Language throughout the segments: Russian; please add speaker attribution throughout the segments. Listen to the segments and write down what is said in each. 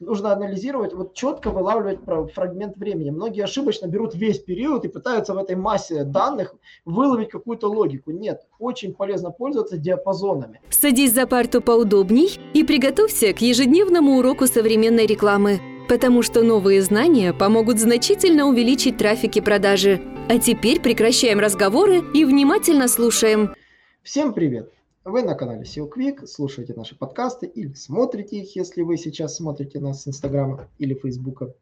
Speaker 1: нужно анализировать, вот четко вылавливать фрагмент времени. Многие ошибочно берут весь период и пытаются в этой массе данных выловить какую-то логику. Нет, очень полезно пользоваться диапазонами.
Speaker 2: Садись за парту поудобней и приготовься к ежедневному уроку современной рекламы, потому что новые знания помогут значительно увеличить трафик и продажи. А теперь прекращаем разговоры и внимательно слушаем.
Speaker 1: Всем привет! Вы на канале SEO Quick, слушаете наши подкасты или смотрите их, если вы сейчас смотрите нас с Инстаграма или Фейсбука.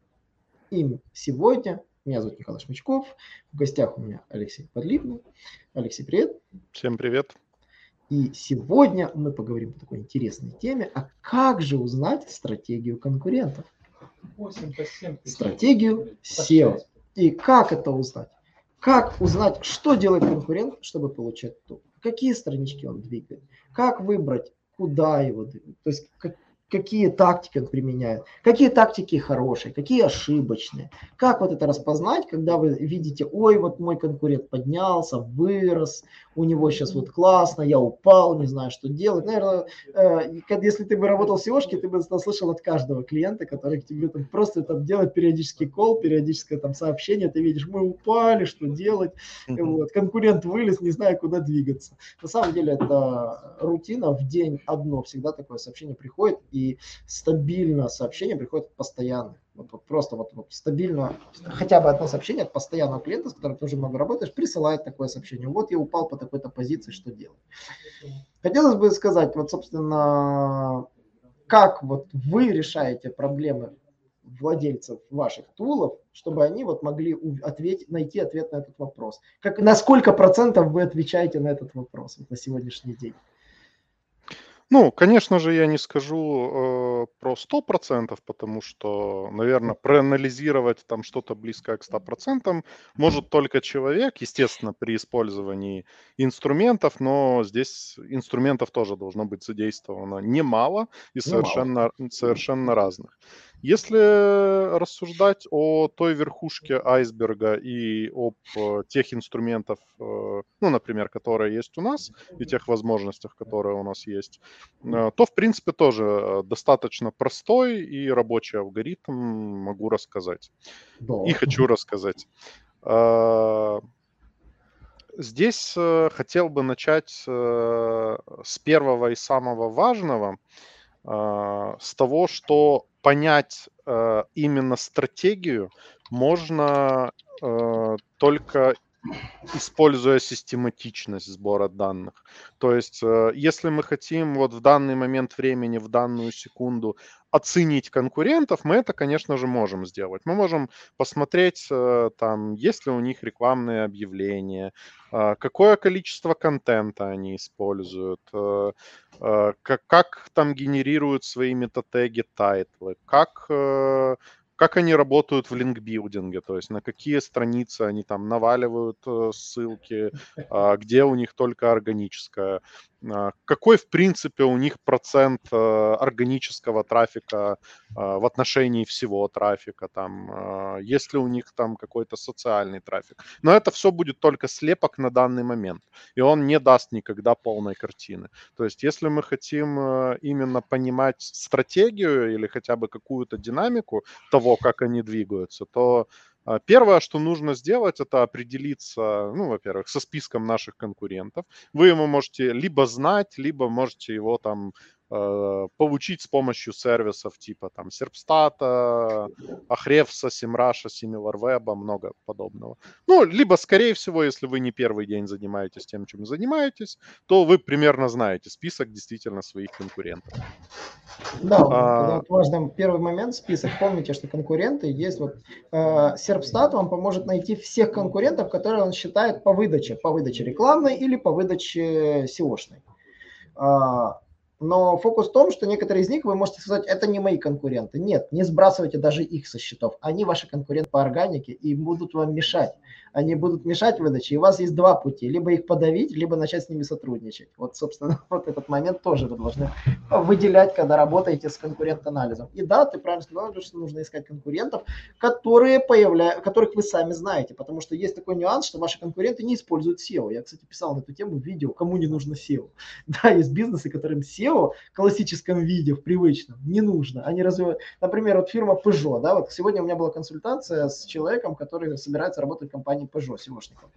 Speaker 1: И сегодня меня зовут Михаил Шмичков, в гостях у меня Алексей Подлипный. Алексей, привет.
Speaker 3: Всем привет.
Speaker 1: И сегодня мы поговорим о такой интересной теме, а как же узнать стратегию конкурентов? Стратегию SEO. И как это узнать? Как узнать, что делает конкурент, чтобы получать топ? Какие странички он двигает, как выбрать, куда его двигать, то есть как, какие тактики он применяет, какие тактики хорошие, какие ошибочные. Как вот это распознать, когда вы видите, ой, вот мой конкурент поднялся, вырос, у него сейчас вот классно, я упал, не знаю, что делать. Наверное, э, если ты бы работал в seo ты бы слышал от каждого клиента, который к тебе там просто там делает периодический кол, периодическое там сообщение, ты видишь, мы упали, что делать, вот, конкурент вылез, не знаю, куда двигаться. На самом деле это рутина, в день одно всегда такое сообщение приходит, и стабильно сообщение приходит постоянно. Вот, вот просто вот, вот стабильно, хотя бы одно сообщение от постоянного клиента, с которым ты уже много работаешь, присылает такое сообщение. Вот я упал по такой-то позиции, что делать? Хотелось бы сказать, вот, собственно, как вот вы решаете проблемы владельцев ваших тулов, чтобы они вот могли ответить, найти ответ на этот вопрос. Как, на сколько процентов вы отвечаете на этот вопрос вот, на сегодняшний день?
Speaker 3: Ну, конечно же, я не скажу э, про 100%, потому что, наверное, проанализировать там что-то близкое к 100% может только человек, естественно, при использовании инструментов, но здесь инструментов тоже должно быть задействовано немало и совершенно, совершенно разных. Если рассуждать о той верхушке айсберга и об э, тех инструментах, э, ну, например, которые есть у нас, и тех возможностях, которые у нас есть, э, то, в принципе, тоже достаточно простой и рабочий алгоритм могу рассказать. Да. И хочу рассказать. Здесь хотел бы начать с первого и самого важного, с того, что понять э, именно стратегию можно э, только используя систематичность сбора данных. То есть, э, если мы хотим вот в данный момент времени, в данную секунду оценить конкурентов, мы это, конечно же, можем сделать. Мы можем посмотреть, э, там, есть ли у них рекламные объявления, э, какое количество контента они используют, как, как там генерируют свои метатеги, title ы, как как они работают в link building е, то есть на какие страницы они там наваливают э, ссылки, а, где у них только органическое, а, какой, в принципе, у них процент э, органического трафика а, в отношении всего трафика, там, есть ли у них там какой-то социальный трафик. Но это все будет только слепок на данный момент, и он не даст никогда полной картины. То есть, если мы хотим э, именно понимать стратегию или хотя бы какую-то динамику того, как они двигаются, то а, Первое, что нужно сделать, это определиться, ну, во-первых, со списком наших конкурентов. Вы ему можете либо знать, либо можете его там получить с помощью сервисов типа там Серпстата, Ахревса, Симраша, Similarweb, много подобного. Ну, либо, скорее всего, если вы не первый день занимаетесь тем, чем занимаетесь, то вы примерно знаете список действительно своих конкурентов.
Speaker 1: Да, а... вот важный первый момент, список. Помните, что конкуренты есть. Вот э, Серпстат вам поможет найти всех конкурентов, которые он считает по выдаче, по выдаче рекламной или по выдаче SEO-шной. Но фокус в том, что некоторые из них вы можете сказать, это не мои конкуренты. Нет, не сбрасывайте даже их со счетов. Они ваши конкуренты по органике и будут вам мешать. они будут мешать выдаче, и у вас есть два пути, либо их подавить, либо начать с ними сотрудничать. Вот, собственно, вот этот момент тоже вы должны выделять, когда работаете с конкурент-анализом. И да, ты правильно сказал, что нужно искать конкурентов, которые появля... которых вы сами знаете, потому что есть такой нюанс, что ваши конкуренты не используют SEO. Я, кстати, писал на эту тему видео, кому не нужно SEO. Да, есть бизнесы, которым SEO в классическом виде, в привычном, не нужно. Они развивают, например, вот фирма Peugeot, да, вот сегодня у меня была консультация с человеком, который собирается работать в компании Peugeot, SEOшником.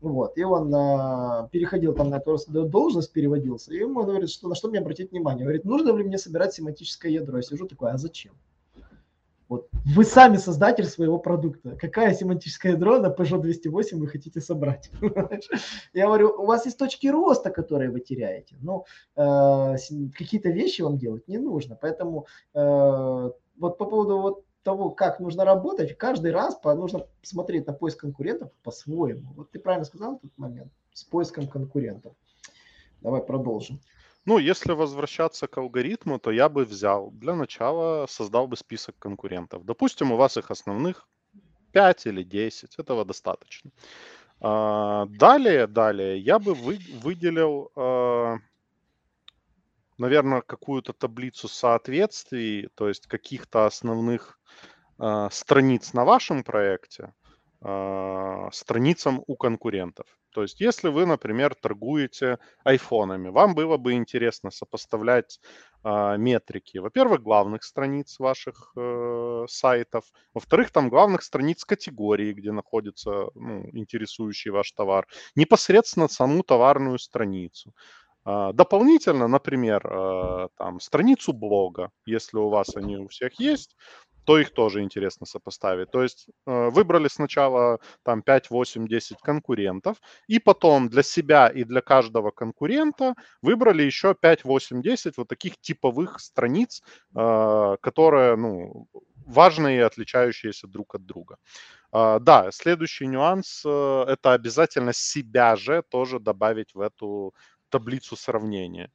Speaker 1: Вот, и он а, переходил там на должность, переводился, и ему говорит, что на что мне обратить внимание. Говорит, нужно ли мне собирать семантическое ядро? Я сижу такой, а зачем? Вот. Вы сами создатель своего продукта. Какая семантическое ядро на Peugeot 208 вы хотите собрать? Я говорю, у вас есть точки роста, которые вы теряете. Но э, какие-то вещи вам делать не нужно. Поэтому э, вот по поводу вот того, как нужно работать, каждый раз по, нужно смотреть на поиск конкурентов по-своему. Вот ты правильно сказал этот момент с поиском конкурентов. Давай продолжим.
Speaker 3: Ну, если возвращаться к алгоритму, то я бы взял, для начала создал бы список конкурентов. Допустим, у вас их основных 5 или 10, этого достаточно. А, далее, далее, я бы вы, выделил, а, наверное, какую-то таблицу соответствий, то есть каких-то основных а, страниц на вашем проекте, страницам у конкурентов. То есть, если вы, например, торгуете айфонами, вам было бы интересно сопоставлять э, метрики, во-первых, главных страниц ваших э, сайтов, во-вторых, там главных страниц категории, где находится ну, интересующий ваш товар, непосредственно саму товарную страницу. Э, дополнительно, например, э, там страницу блога, если у вас они у всех есть, то их тоже интересно сопоставить. То есть э, выбрали сначала там 5, 8, 10 конкурентов, и потом для себя и для каждого конкурента выбрали еще 5, 8, 10 вот таких типовых страниц, э, которые, ну, важные и отличающиеся друг от друга. Uh, да, следующий нюанс uh, это обязательно себя же тоже добавить в эту таблицу сравнения.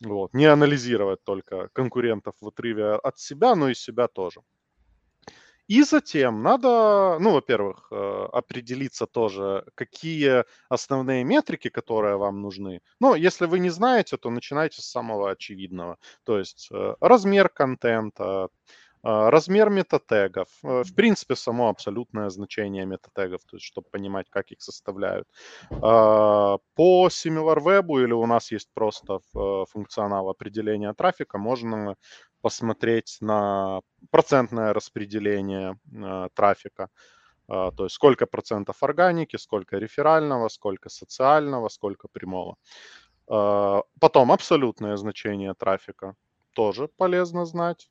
Speaker 3: Вот. Не анализировать только конкурентов в отрыве от себя, но и себя тоже. И затем надо, ну, во-первых, э, определиться тоже, какие основные метрики, которые вам нужны. Ну, если вы не знаете, то начинайте с самого очевидного. То есть э, размер контента, а, размер метатегов, э, в принципе, само абсолютное значение метатегов, то есть, чтобы понимать, как их составляют. А, по SimilarWeb или у нас есть просто э, функционал определения трафика, можно посмотреть на процентное распределение э, трафика. А, то есть сколько процентов органики, сколько реферального, сколько социального, сколько прямого. Потом абсолютное значение трафика тоже полезно знать.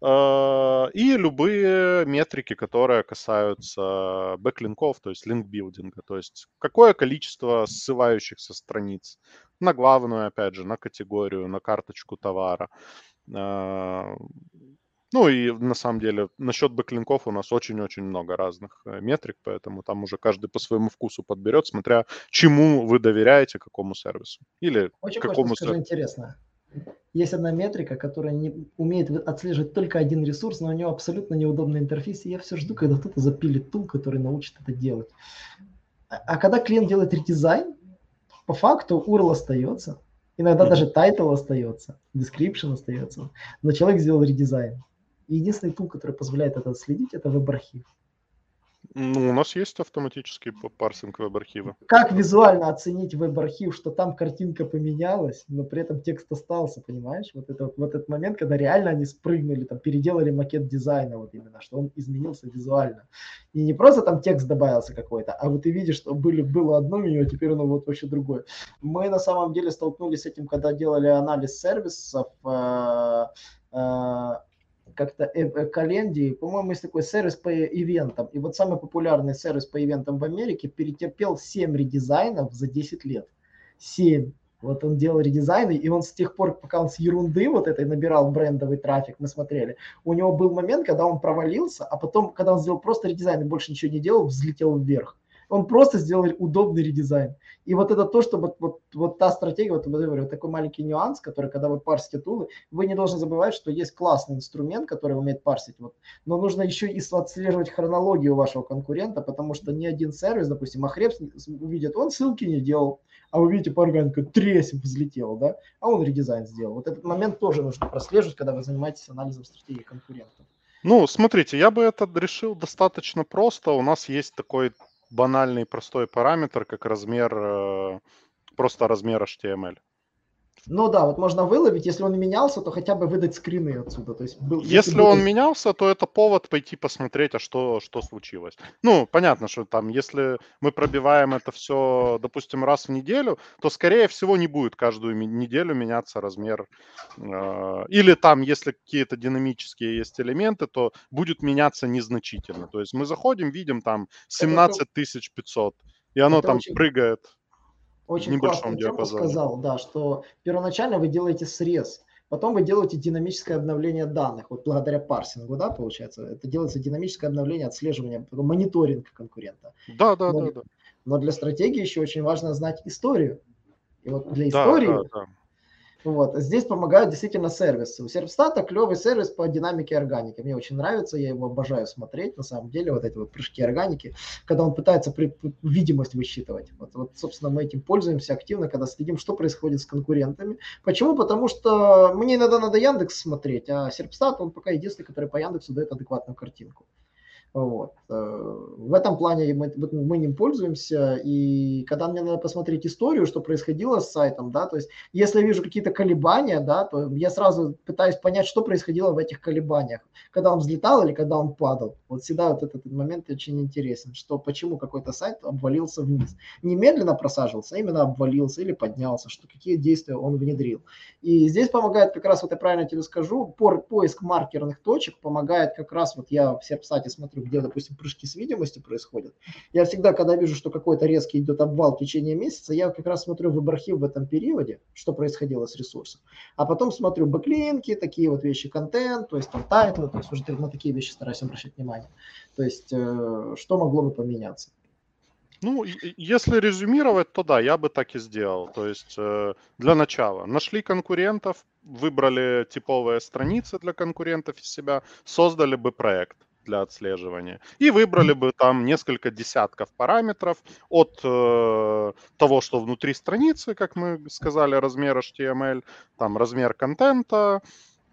Speaker 3: И любые метрики, которые касаются бэклинков, то есть линкбилдинга, то есть какое количество ссылающихся страниц на главную, опять же, на категорию, на карточку товара. А, ну и на самом деле насчет бэклинков у нас очень-очень много разных э, метрик, поэтому там уже каждый по своему вкусу подберет, смотря чему вы доверяете, какому сервису. Или
Speaker 1: очень
Speaker 3: какому
Speaker 1: сервису. интересно есть одна метрика, которая не умеет отслеживать только один ресурс, но у нее абсолютно неудобный интерфейс, и я все жду, когда кто-то запилит тул, который научит это делать. А, а когда клиент делает редизайн, по факту URL остается, иногда даже title остается, description остается, но человек сделал редизайн. единственный tool, который позволяет это отследить, это веб-архив.
Speaker 3: Ну, у нас есть автоматический парсинг веб-архива.
Speaker 1: Как визуально оценить веб-архив, что там картинка поменялась, но при этом текст остался, понимаешь? Вот, это, вот этот момент, когда реально они спрыгнули, там, переделали макет дизайна, вот именно, что он изменился визуально. И не просто там текст добавился какой-то, а вот ты видишь, что были, было одно меню, а теперь оно вот вообще другое. Мы на самом деле столкнулись с этим, когда делали анализ сервисов, э, э, как-то э, э, Календи, по-моему, есть такой сервис по ивентам. И вот самый популярный сервис по ивентам в Америке перетерпел 7 редизайнов за 10 лет. 7. Вот он делал редизайны, и он с тех пор, пока он с ерунды вот этой набирал брендовый трафик, мы смотрели, у него был момент, когда он провалился, а потом, когда он сделал просто редизайн и больше ничего не делал, взлетел вверх. Он просто сделал удобный редизайн. И вот это то, что вот, вот, вот та стратегия, вот, вот говорю, такой маленький нюанс, который, когда вы парсите тулы, вы не должны забывать, что есть классный инструмент, который умеет парсить. Вот. Но нужно еще и отслеживать хронологию вашего конкурента, потому что ни один сервис, допустим, Ахребс увидит, он ссылки не делал, а вы видите по органике, тресь взлетел, да, а он редизайн сделал. Вот этот момент тоже нужно прослеживать, когда вы занимаетесь анализом стратегии конкурентов.
Speaker 3: Ну, смотрите, я бы это решил достаточно просто. У нас есть такой банальный простой параметр, как размер, э, просто размер HTML.
Speaker 1: Ну да, вот можно выловить, если он менялся, то хотя бы выдать скрины отсюда. То есть
Speaker 3: был, если если он менялся, то это повод пойти посмотреть, а что, что случилось. Ну, понятно, что там, если мы пробиваем это все, допустим, раз в неделю, то, скорее всего, не будет каждую неделю меняться размер. Э, или там, если какие-то динамические есть элементы, то будет меняться незначительно. То есть мы заходим, видим там 17 500, и оно это там очень... прыгает
Speaker 1: очень классно сказал, да, что первоначально вы делаете срез, потом вы делаете динамическое обновление данных, вот благодаря парсингу, да, получается, это делается динамическое обновление, отслеживание, мониторинг конкурента.
Speaker 3: Да, да, но, да, да.
Speaker 1: Но для стратегии еще очень важно знать историю. И вот для истории да, да, да. Вот. Здесь помогают действительно сервисы. У Сервстата клевый сервис по динамике органики. Мне очень нравится, я его обожаю смотреть. На самом деле, вот эти вот прыжки органики, когда он пытается при, видимость высчитывать. Вот, вот, собственно, мы этим пользуемся активно, когда следим, что происходит с конкурентами. Почему? Потому что мне иногда надо Яндекс смотреть, а Серпстат, он пока единственный, который по Яндексу дает адекватную картинку. Вот. Э, в этом плане мы, мы ним пользуемся, и когда мне надо посмотреть историю, что происходило с сайтом, да, то есть если я вижу какие-то колебания, да, то я сразу пытаюсь понять, что происходило в этих колебаниях, когда он взлетал или когда он падал. Вот всегда вот этот, этот момент очень интересен, что почему какой-то сайт обвалился вниз. Не медленно просаживался, а именно обвалился или поднялся, что какие действия он внедрил. И здесь помогает как раз, вот я правильно тебе скажу, по, поиск маркерных точек помогает как раз, вот я в Серпсате смотрю, где, допустим, прыжки с видимости происходят, я всегда, когда вижу, что какой-то резкий идет обвал в течение месяца, я как раз смотрю в архив в этом периоде, что происходило с ресурсом. А потом смотрю backlink и, такие вот вещи, контент, то есть там title ы, то есть уже на такие вещи стараюсь обращать внимание. То есть э, что могло бы поменяться.
Speaker 3: Ну, если резюмировать, то да, я бы так и сделал. То есть э, для начала нашли конкурентов, выбрали типовые страницы для конкурентов и себя, создали бы проект для отслеживания. И выбрали бы там несколько десятков параметров от э, того, что внутри страницы, как мы сказали, размер HTML, там размер контента,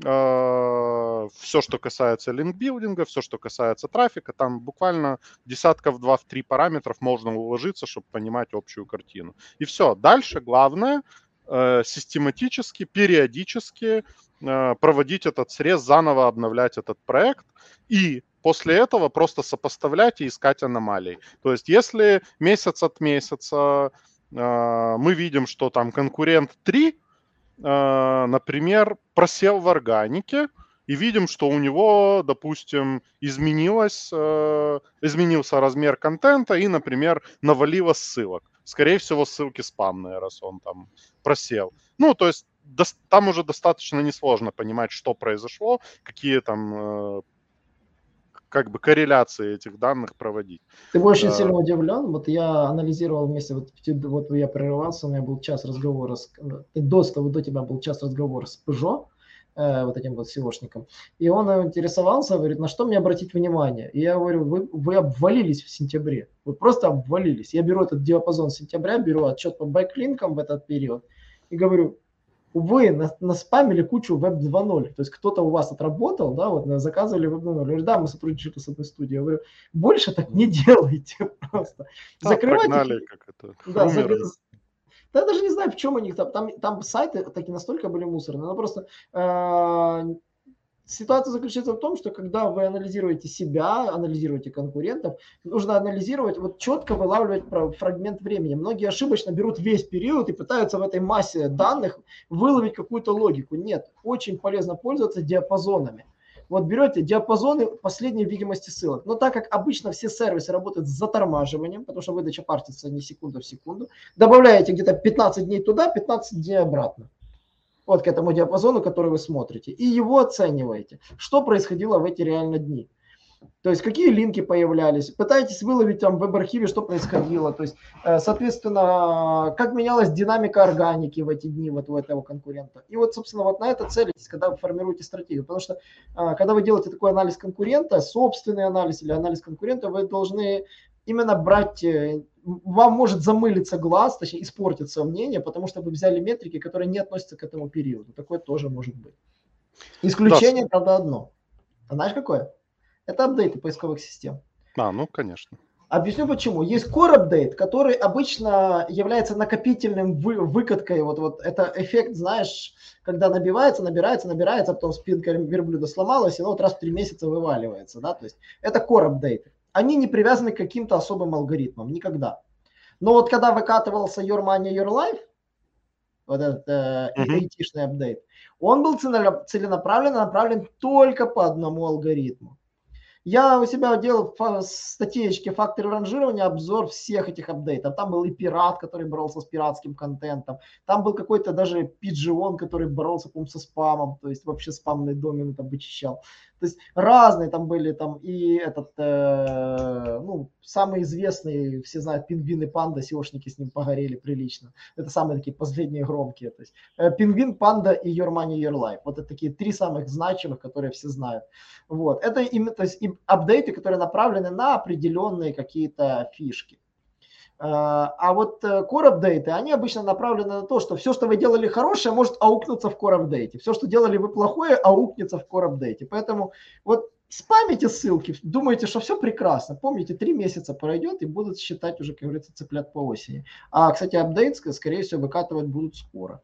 Speaker 3: э, все, что касается линкбилдинга, все, что касается трафика, там буквально десятков два в три параметров можно уложиться, чтобы понимать общую картину. И все. Дальше главное э, систематически, периодически э, проводить этот срез, заново обновлять этот проект и после этого просто сопоставлять и искать аномалии. То есть если месяц от месяца э, мы видим, что там конкурент 3, э, например, просел в органике, и видим, что у него, допустим, изменилось, э, изменился размер контента и, например, навалилось ссылок. Скорее всего, ссылки спамные, раз он там просел. Ну, то есть там уже достаточно несложно понимать, что произошло, какие там э, как бы корреляции этих данных проводить.
Speaker 1: Ты бы очень а... сильно удивлен. Вот я анализировал вместе, вот, вот я прерывался, у меня был час разговора, с, до того, до тебя был час разговора с Peugeot, э, вот этим вот SEO шником. И он интересовался, говорит, на что мне обратить внимание. И я говорю, вы, вы обвалились в сентябре. Вы просто обвалились. Я беру этот диапазон сентября, беру отчет по backlink ам в этот период и говорю, вы на, спамили кучу веб 2.0. То есть кто-то у вас отработал, да, вот заказывали веб 2.0. Говорю, да, мы сотрудничали с одной студией. Я говорю, больше так не делайте просто.
Speaker 3: Да, Закрывайте. Прогнали, как это.
Speaker 1: Да. Да, я даже не знаю, в чем у них там. Там, там сайты такие настолько были мусорные. Но просто э, Ситуация заключается в том, что когда вы анализируете себя, анализируете конкурентов, нужно анализировать, вот четко вылавливать фрагмент времени. Многие ошибочно берут весь период и пытаются в этой массе данных выловить какую-то логику. Нет, очень полезно пользоваться диапазонами. Вот берете диапазоны последней видимости ссылок. Но так как обычно все сервисы работают с затормаживанием, потому что выдача партится не секунду в секунду, добавляете где-то 15 дней туда, 15 дней обратно вот к этому диапазону, который вы смотрите, и его оцениваете. Что происходило в эти реально дни? То есть какие линки появлялись, пытаетесь выловить там в веб-архиве, что происходило, то есть, э, соответственно, как менялась динамика органики в эти дни вот у этого конкурента. И вот, собственно, вот на это целитесь, когда вы формируете стратегию, потому что э, когда вы делаете такой анализ конкурента, собственный анализ или анализ конкурента, вы должны именно брать, э, вам может замылиться глаз, точнее испортиться мнение, потому что вы взяли метрики, которые не относятся к этому периоду. Такое тоже может быть. Исключение, да. правда, одно. А знаешь какое? Это апдейты поисковых систем.
Speaker 3: А, ну, конечно.
Speaker 1: Объясню почему. Есть core update, который обычно является накопительным вы, выкаткой. Вот, вот это эффект, знаешь, когда набивается, набирается, набирается, а потом спинка верблюда сломалась, и ну, вот раз в три месяца вываливается. Да? То есть это core update. Они не привязаны к каким-то особым алгоритмам, никогда. Но вот когда выкатывался Your Money, Your Life, вот этот э, uh-huh. апдейт, он был целенаправленно направлен только по одному алгоритму. Я у себя делал статейки факторы ранжирования, обзор всех этих апдейтов. Там был и пират, который боролся с пиратским контентом. Там был какой-то даже пиджион, который боролся, по со спамом. То есть вообще спамный домен там вычищал. То есть разные там были, там и этот, э, ну, самый известный, все знают, пингвин и панда, сеошники с ним погорели прилично. Это самые такие последние громкие. То есть э, пингвин, панда и Your Money, Your Life. Вот это такие три самых значимых, которые все знают. Вот. Это именно, то есть апдейты, которые направлены на определенные какие-то фишки. А, а вот э, core апдейты, они обычно направлены на то, что все, что вы делали хорошее, может аукнуться в core апдейте. Все, что делали вы плохое, аукнется в core апдейте. Поэтому вот спамите ссылки, думаете, что все прекрасно. Помните, три месяца пройдет и будут считать уже, как говорится, цыплят по осени. А, кстати, апдейт, скорее всего, выкатывать будут скоро.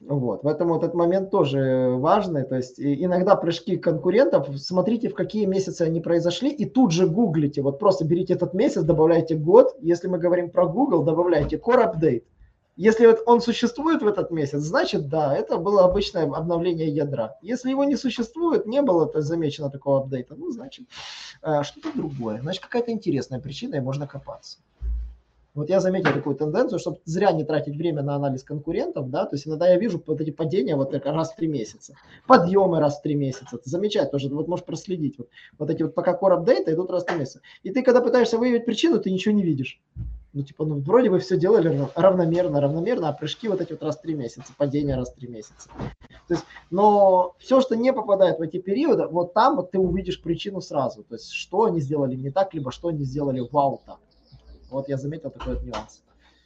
Speaker 1: Вот. Поэтому этот момент тоже важный. То есть иногда прыжки конкурентов, смотрите, в какие месяцы они произошли, и тут же гуглите. Вот просто берите этот месяц, добавляйте год. Если мы говорим про Google, добавляйте Core Update. Если вот он существует в этот месяц, значит, да, это было обычное обновление ядра. Если его не существует, не было это замечено такого апдейта, ну, значит, э, что-то другое. Значит, какая-то интересная причина, и можно копаться. Вот я заметил такую тенденцию, чтобы зря не тратить время на анализ конкурентов, да, то есть иногда я вижу вот эти падения вот раз в три месяца, подъемы раз в три месяца, ты замечать тоже, вот можешь проследить, вот, вот эти вот пока core апдейты идут раз в три месяца. И ты когда пытаешься выявить причину, ты ничего не видишь. Ну, типа, ну, вроде бы все делали равномерно, равномерно, а прыжки вот эти вот раз в три месяца, падения раз в три месяца. То есть, но все, что не попадает в эти периоды, вот там вот ты увидишь причину сразу. То есть, что они сделали не так, либо что они сделали вау так. Вот я заметил такой вот нюанс.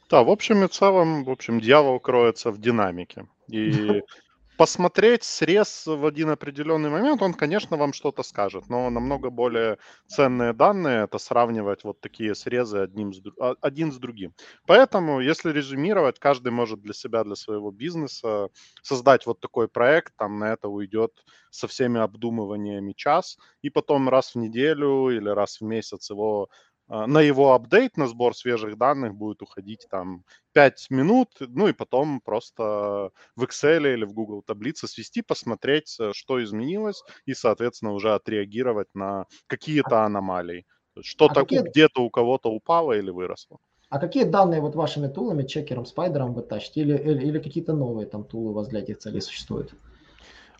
Speaker 3: Да, в общем и целом, в общем, дьявол кроется в динамике. И посмотреть срез в один определенный момент, он, конечно, вам что-то скажет, но намного более ценные данные это сравнивать вот такие срезы одним с, а, один с другим. Поэтому, если резюмировать, каждый может для себя, для своего бизнеса создать вот такой проект, там на это уйдет со всеми обдумываниями час, и потом раз в неделю или раз в месяц его на его апдейт, на сбор свежих данных будет уходить там 5 минут, ну и потом просто в Excel или в Google таблице свести, посмотреть, э, что изменилось, и, соответственно, уже отреагировать на какие-то аномалии. Что-то а какие... где-то у кого-то упало или выросло.
Speaker 1: А какие данные вот вашими тулами, чекером, спайдером вы тащите? Или, или, или какие-то новые там тулы у вас для этих целей существуют?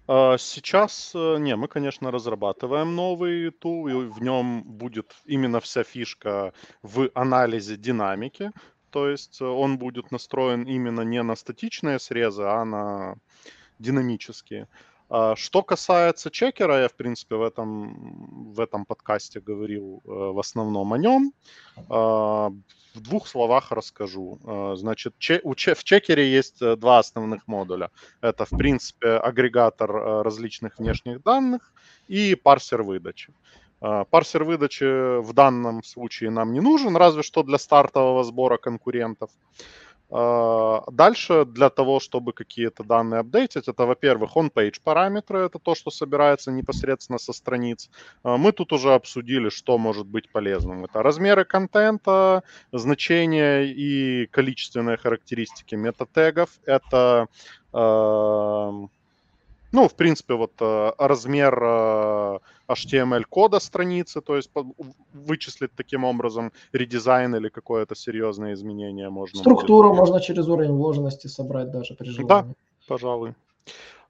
Speaker 3: А, сейчас, э, не, мы, конечно, разрабатываем новый тул, и в нем будет именно вся фишка в анализе динамики. То есть э, он будет настроен именно не на статичные срезы, а на динамические. А, что касается чекера, я, в принципе, в этом, в этом подкасте говорил э, в основном о нем. А, в двух словах расскажу. Э, значит, в чекере есть э, два основных модуля. Это, в принципе, агрегатор э, различных внешних данных и парсер выдачи. Парсер выдачи в данном случае нам не нужен, разве что для стартового сбора конкурентов. А, дальше для того, чтобы какие-то данные апдейтить, это, во-первых, on-page параметры, это то, что собирается непосредственно со страниц. А, мы тут уже обсудили, что может быть полезным. Это размеры контента, значения и количественные характеристики метатегов. Это ну, в принципе, вот размер HTML-кода страницы, то есть вычислить таким образом редизайн или какое-то серьезное изменение можно.
Speaker 1: Структуру будет. можно через уровень вложенности собрать даже при желании.
Speaker 3: Да, пожалуй.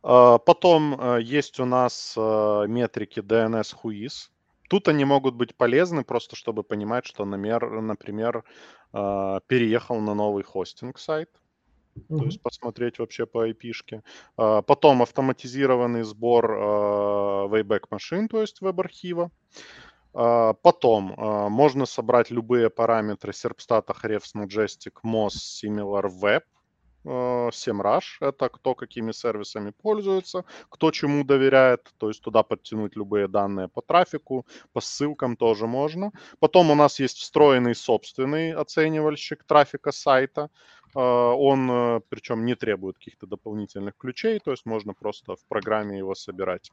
Speaker 3: А, потом э, есть у нас э, метрики DNS Whois. Тут они могут быть полезны просто, чтобы понимать, что, например, а, переехал на новый хостинг сайт. Mm-hmm. То есть посмотреть вообще по IP-шке. А, потом автоматизированный сбор Wayback машин, то есть веб-архива. Потом можно собрать любые параметры Serpstat, Ahrefs, Majestic, MOS, Similar Web – SEMrush — это кто какими сервисами пользуется, кто чему доверяет, то есть туда подтянуть любые данные по трафику, по ссылкам тоже можно. Потом у нас есть встроенный собственный оценивальщик трафика сайта, он э, причем не требует каких-то дополнительных ключей, то есть можно просто в программе его собирать.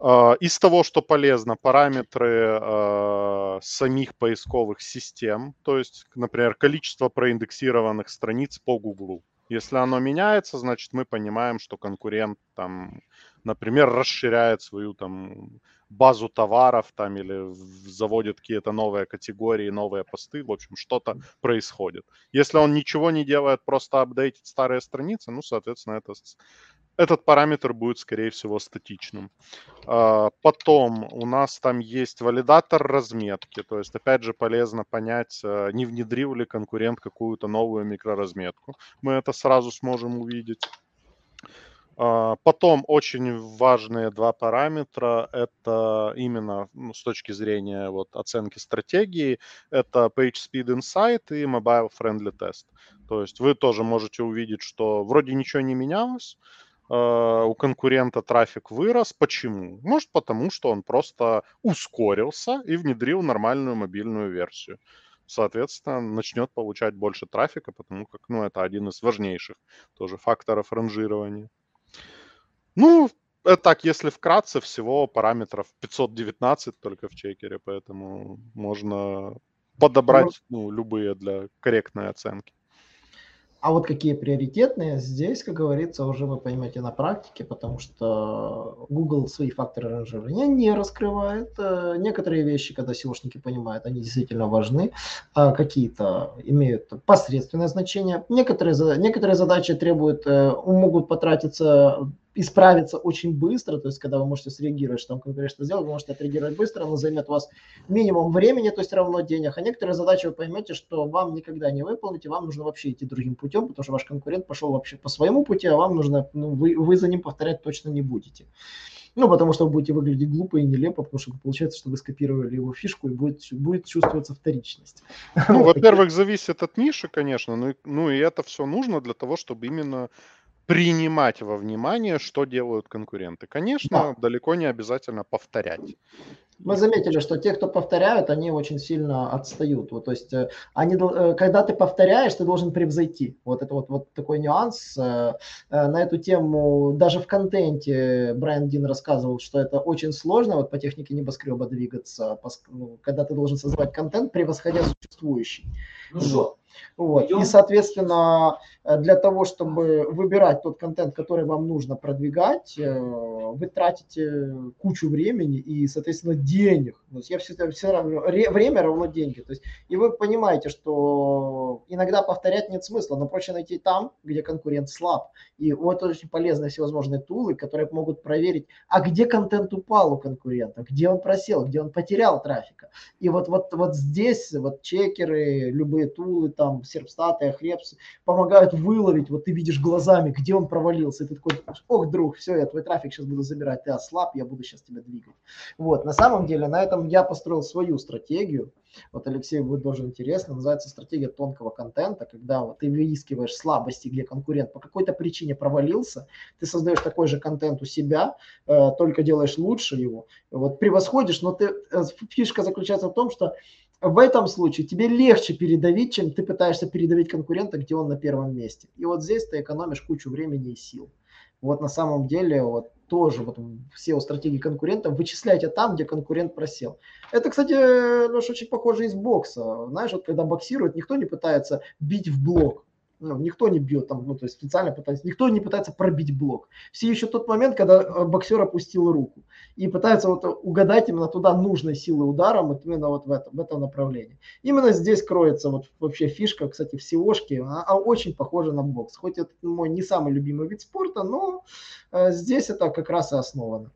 Speaker 3: А, из того, что полезно, параметры э, самих поисковых систем, то есть, например, количество проиндексированных страниц по Гуглу. Если оно меняется, значит, мы понимаем, что конкурент там, например, расширяет свою там базу товаров там или заводит какие-то новые категории, новые посты, в общем, что-то происходит. Если он ничего не делает, просто апдейтит старые страницы, ну, соответственно, это этот параметр будет, скорее всего, статичным. А, потом у нас там есть валидатор разметки. То есть, опять же, полезно понять, э, не внедрил ли конкурент какую-то новую микроразметку. Мы это сразу сможем увидеть. А, потом очень важные два параметра, это именно ну, с точки зрения вот, оценки стратегии, это PageSpeed Insight и Mobile Friendly Test. То есть вы тоже можете увидеть, что вроде ничего не менялось, Э, у конкурента трафик вырос. Почему? Может, потому что он просто ускорился и внедрил нормальную мобильную версию. Соответственно, начнет получать больше трафика, потому как, ну, это один из важнейших тоже факторов ранжирования. Ну, это так, если вкратце, всего параметров 519 только в чекере, поэтому можно подобрать ну, любые для корректной оценки.
Speaker 1: А вот какие приоритетные, здесь, как говорится, уже вы поймете на практике, потому что Google свои факторы ранжирования не раскрывает. Э, некоторые вещи, когда SEOшники понимают, они действительно важны, а какие-то имеют посредственное значение. Некоторые, некоторые задачи требуют, э, могут потратиться исправиться очень быстро, то есть когда вы можете среагировать, что там конкурент что сделал, вы можете отреагировать быстро, но займет у вас минимум времени, то есть равно денег, а некоторые задачи вы поймете, что вам никогда не выполните, вам нужно вообще идти другим путем, потому что ваш конкурент пошел вообще по своему пути, а вам нужно, ну, вы, вы за ним повторять точно не будете. Ну, потому что вы будете выглядеть глупо и нелепо, потому что получается, что вы скопировали его фишку и будет, будет чувствоваться вторичность.
Speaker 3: Ну, во-первых, зависит от ниши, конечно, ну, ну и это все нужно для того, чтобы именно принимать во внимание, что делают конкуренты. Конечно, да. далеко не обязательно повторять.
Speaker 1: Мы заметили, что те, кто повторяют, они очень сильно отстают. Вот, то есть, э, они, э, когда ты повторяешь, ты должен превзойти. Вот это вот, вот такой нюанс. Э, на эту тему даже в контенте Брайан Дин рассказывал, что это очень сложно вот по технике небоскреба двигаться, ну, когда ты должен создавать контент, превосходя существующий. Ну что, вот. И, соответственно, э, для того, чтобы выбирать тот контент, который вам нужно продвигать, э, вы тратите кучу времени и, соответственно, денег. То есть я всегда все равно, время равно деньги. То есть, и вы понимаете, что иногда повторять нет смысла, но проще найти там, где конкурент слаб. И вот очень полезные всевозможные тулы, которые могут проверить, а где контент упал у конкурента, где он просел, где он потерял трафика. И вот, вот, вот здесь вот чекеры, любые тулы, там, серпстаты, ахрепсы, помогают выловить, вот ты видишь глазами, где он провалился, и ты такой, ох, друг, все, я твой трафик сейчас буду забирать, ты ослаб, я буду сейчас тебя двигать. Вот, на самом деле, на этом я построил свою стратегию, вот Алексей будет тоже интересно, называется стратегия тонкого контента, когда вот ты выискиваешь слабости, где конкурент по какой-то причине провалился, ты создаешь такой же контент у себя, э, только делаешь лучше его, вот превосходишь, но ты, э, фишка заключается в том, что в этом случае тебе легче передавить, чем ты пытаешься передавить конкурента, где он на первом месте. И вот здесь ты экономишь кучу времени и сил. Вот на самом деле вот тоже вот все стратегии конкурента вычисляйте там, где конкурент просел. Это, кстати, ну, очень похоже из бокса. Знаешь, вот когда боксируют, никто не пытается бить в блок. Ну, никто не бьет там, ну, то есть специально пытается, никто не пытается пробить блок. Все еще тот момент, когда э, боксер опустил руку и пытается вот угадать именно туда нужной силы удара, вот именно вот в, это, в этом направлении. Именно здесь кроется вот вообще фишка, кстати, в сиошке, а, а очень похожа на бокс. Хоть это мой не самый любимый вид спорта, но э, здесь это как раз и основано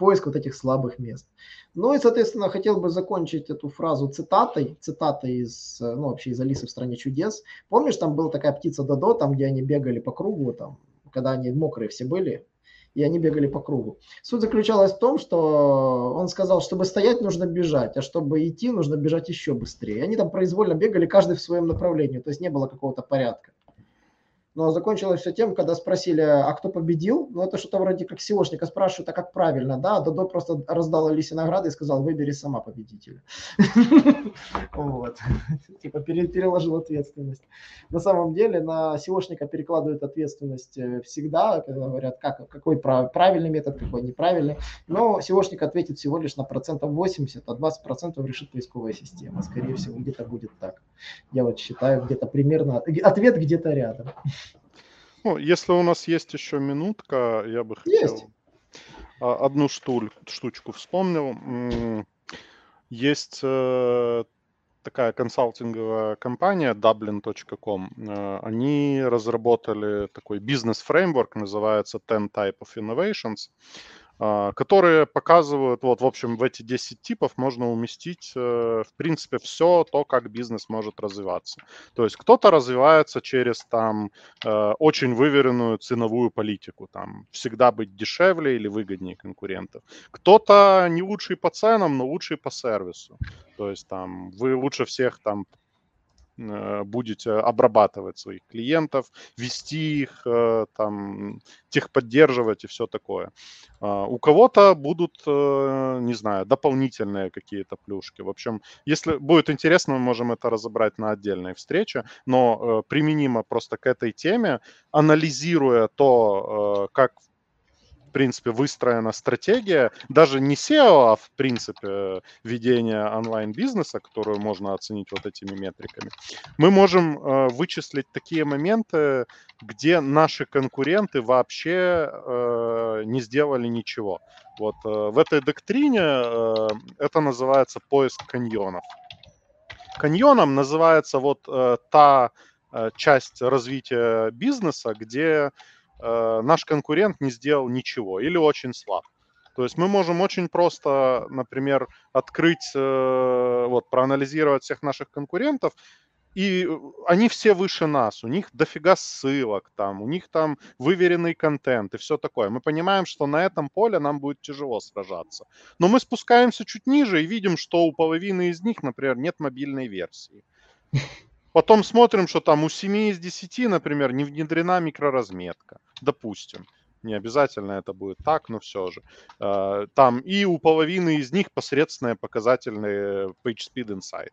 Speaker 1: поиск вот этих слабых мест. Ну и, соответственно, хотел бы закончить эту фразу цитатой, цитатой из, ну, вообще из Алисы в стране чудес. Помнишь, там была такая птица Додо, там, где они бегали по кругу, там, когда они мокрые все были, и они бегали по кругу. Суть заключалась в том, что он сказал, чтобы стоять, нужно бежать, а чтобы идти, нужно бежать еще быстрее. И они там произвольно бегали, каждый в своем направлении, то есть не было какого-то порядка. Но закончилось все тем, когда спросили, а кто победил? Ну, это что-то вроде как SEOшника спрашивают, а как правильно, да? Додо просто раздал Алисе награды и сказал, выбери сама победителя. Вот. Типа переложил ответственность. На самом деле на SEOшника перекладывают ответственность э, всегда, когда говорят, как, какой правильный метод, какой неправильный. Но SEOшник ответит всего лишь на процентов 80, а 20 процентов решит поисковая система. Скорее всего, где-то будет так. Я вот считаю, где-то примерно, ответ где-то рядом.
Speaker 3: Ну, если у нас есть еще минутка, я бы хотел
Speaker 1: Есть.
Speaker 3: а, одну штуль, штучку вспомнил. Есть э, такая консалтинговая компания dublin.com. Э, они разработали такой бизнес-фреймворк, называется 10 Type of Innovations. А, которые показывают, вот, в общем, в эти 10 типов можно уместить, э, в принципе, все то, как бизнес может развиваться. То есть кто-то развивается через, там, э, очень выверенную ценовую политику, там, всегда быть дешевле или выгоднее конкурентов. Кто-то не лучший по ценам, но лучший по сервису. То есть, там, вы лучше всех, там, будете обрабатывать своих клиентов, вести их, э, там, техподдерживать и все такое. А, у кого-то будут, э, не знаю, дополнительные какие-то плюшки. В общем, если будет интересно, мы можем это разобрать на отдельной встрече, но применимо просто к этой теме, анализируя то, как в принципе, выстроена стратегия, даже не SEO, а в принципе ведения онлайн-бизнеса, которую можно оценить вот этими метриками, мы можем э, вычислить такие моменты, где наши конкуренты вообще э, не сделали ничего. Вот э, в этой доктрине э, это называется поиск каньонов. Каньоном называется вот э, та э, часть развития бизнеса, где э, наш конкурент не сделал ничего или очень слаб. То есть мы можем очень просто, например, открыть, э, вот, проанализировать всех наших конкурентов, и они все выше нас, у них дофига ссылок там, у них там выверенный контент и все такое. Мы понимаем, что на этом поле нам будет тяжело сражаться. Но мы спускаемся чуть ниже и видим, что у половины из них, например, нет мобильной версии. Потом смотрим, что там у 7 из 10, например, не внедрена микроразметка, допустим. Не обязательно это будет так, но все же. А, там и у половины из них посредственные показательные PageSpeed Insight.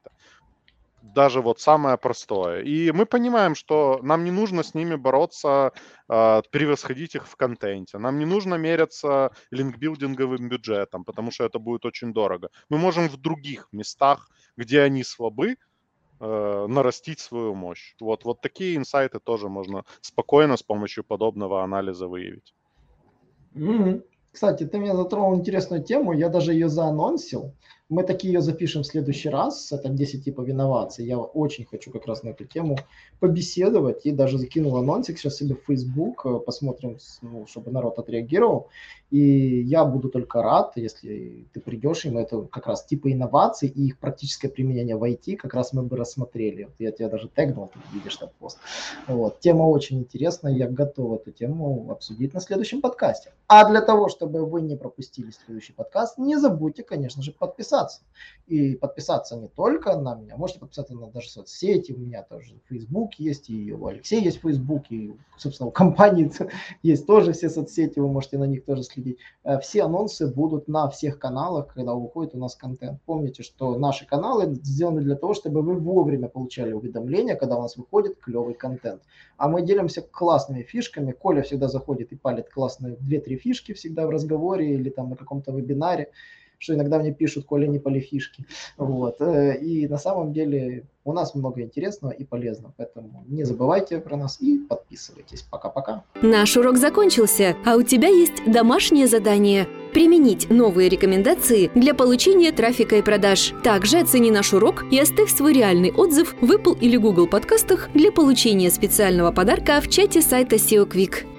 Speaker 3: Даже вот самое простое. И мы понимаем, что нам не нужно с ними бороться, а, превосходить их в контенте. Нам не нужно меряться линкбилдинговым бюджетом, потому что это будет очень дорого. Мы можем в других местах, где они слабы, э, нарастить свою мощь. Вот, вот такие инсайты тоже можно спокойно с помощью подобного анализа выявить.
Speaker 1: Mm-hmm. Кстати, ты меня затронул интересную тему, я даже ее заанонсил. Мы такие ее запишем в следующий раз. Это 10 типов инноваций. Я очень хочу как раз на эту тему побеседовать. И даже закинул анонсик сейчас себе в Facebook. Э, посмотрим, ну, чтобы народ отреагировал. И я буду только рад, если ты придешь, и мы это как раз типа инноваций и их практическое применение в IT как раз мы бы рассмотрели. Вот я тебя даже тегнул, ты видишь этот пост. Вот. Тема очень интересная, я готов эту тему обсудить на следующем подкасте. А для того, чтобы вы не пропустили следующий подкаст, не забудьте, конечно же, подписаться. И подписаться не только на меня, можете подписаться на даже соцсети, у меня тоже Facebook есть, и у Алексея есть Facebook, и, собственно, у компании есть тоже все соцсети, вы можете на них тоже следить следить. Э, все анонсы будут на всех каналах, когда выходит у нас контент. Помните, что наши каналы сделаны для того, чтобы вы вовремя получали уведомления, когда у нас выходит клевый контент. А мы делимся классными фишками. Коля всегда заходит и палит классные 2-3 фишки всегда в разговоре или там на каком-то вебинаре. Что иногда мне пишут, Коля, не полифишки. Вот. Э, и на самом деле у нас много интересного и полезного, поэтому не забывайте про нас и подписывайтесь. Пока-пока.
Speaker 2: Наш урок закончился, а у тебя есть домашнее задание – применить новые рекомендации для получения трафика и продаж. Также оцени наш урок и оставь свой реальный отзыв в Apple или Google подкастах для получения специального подарка в чате сайта SEO Quick.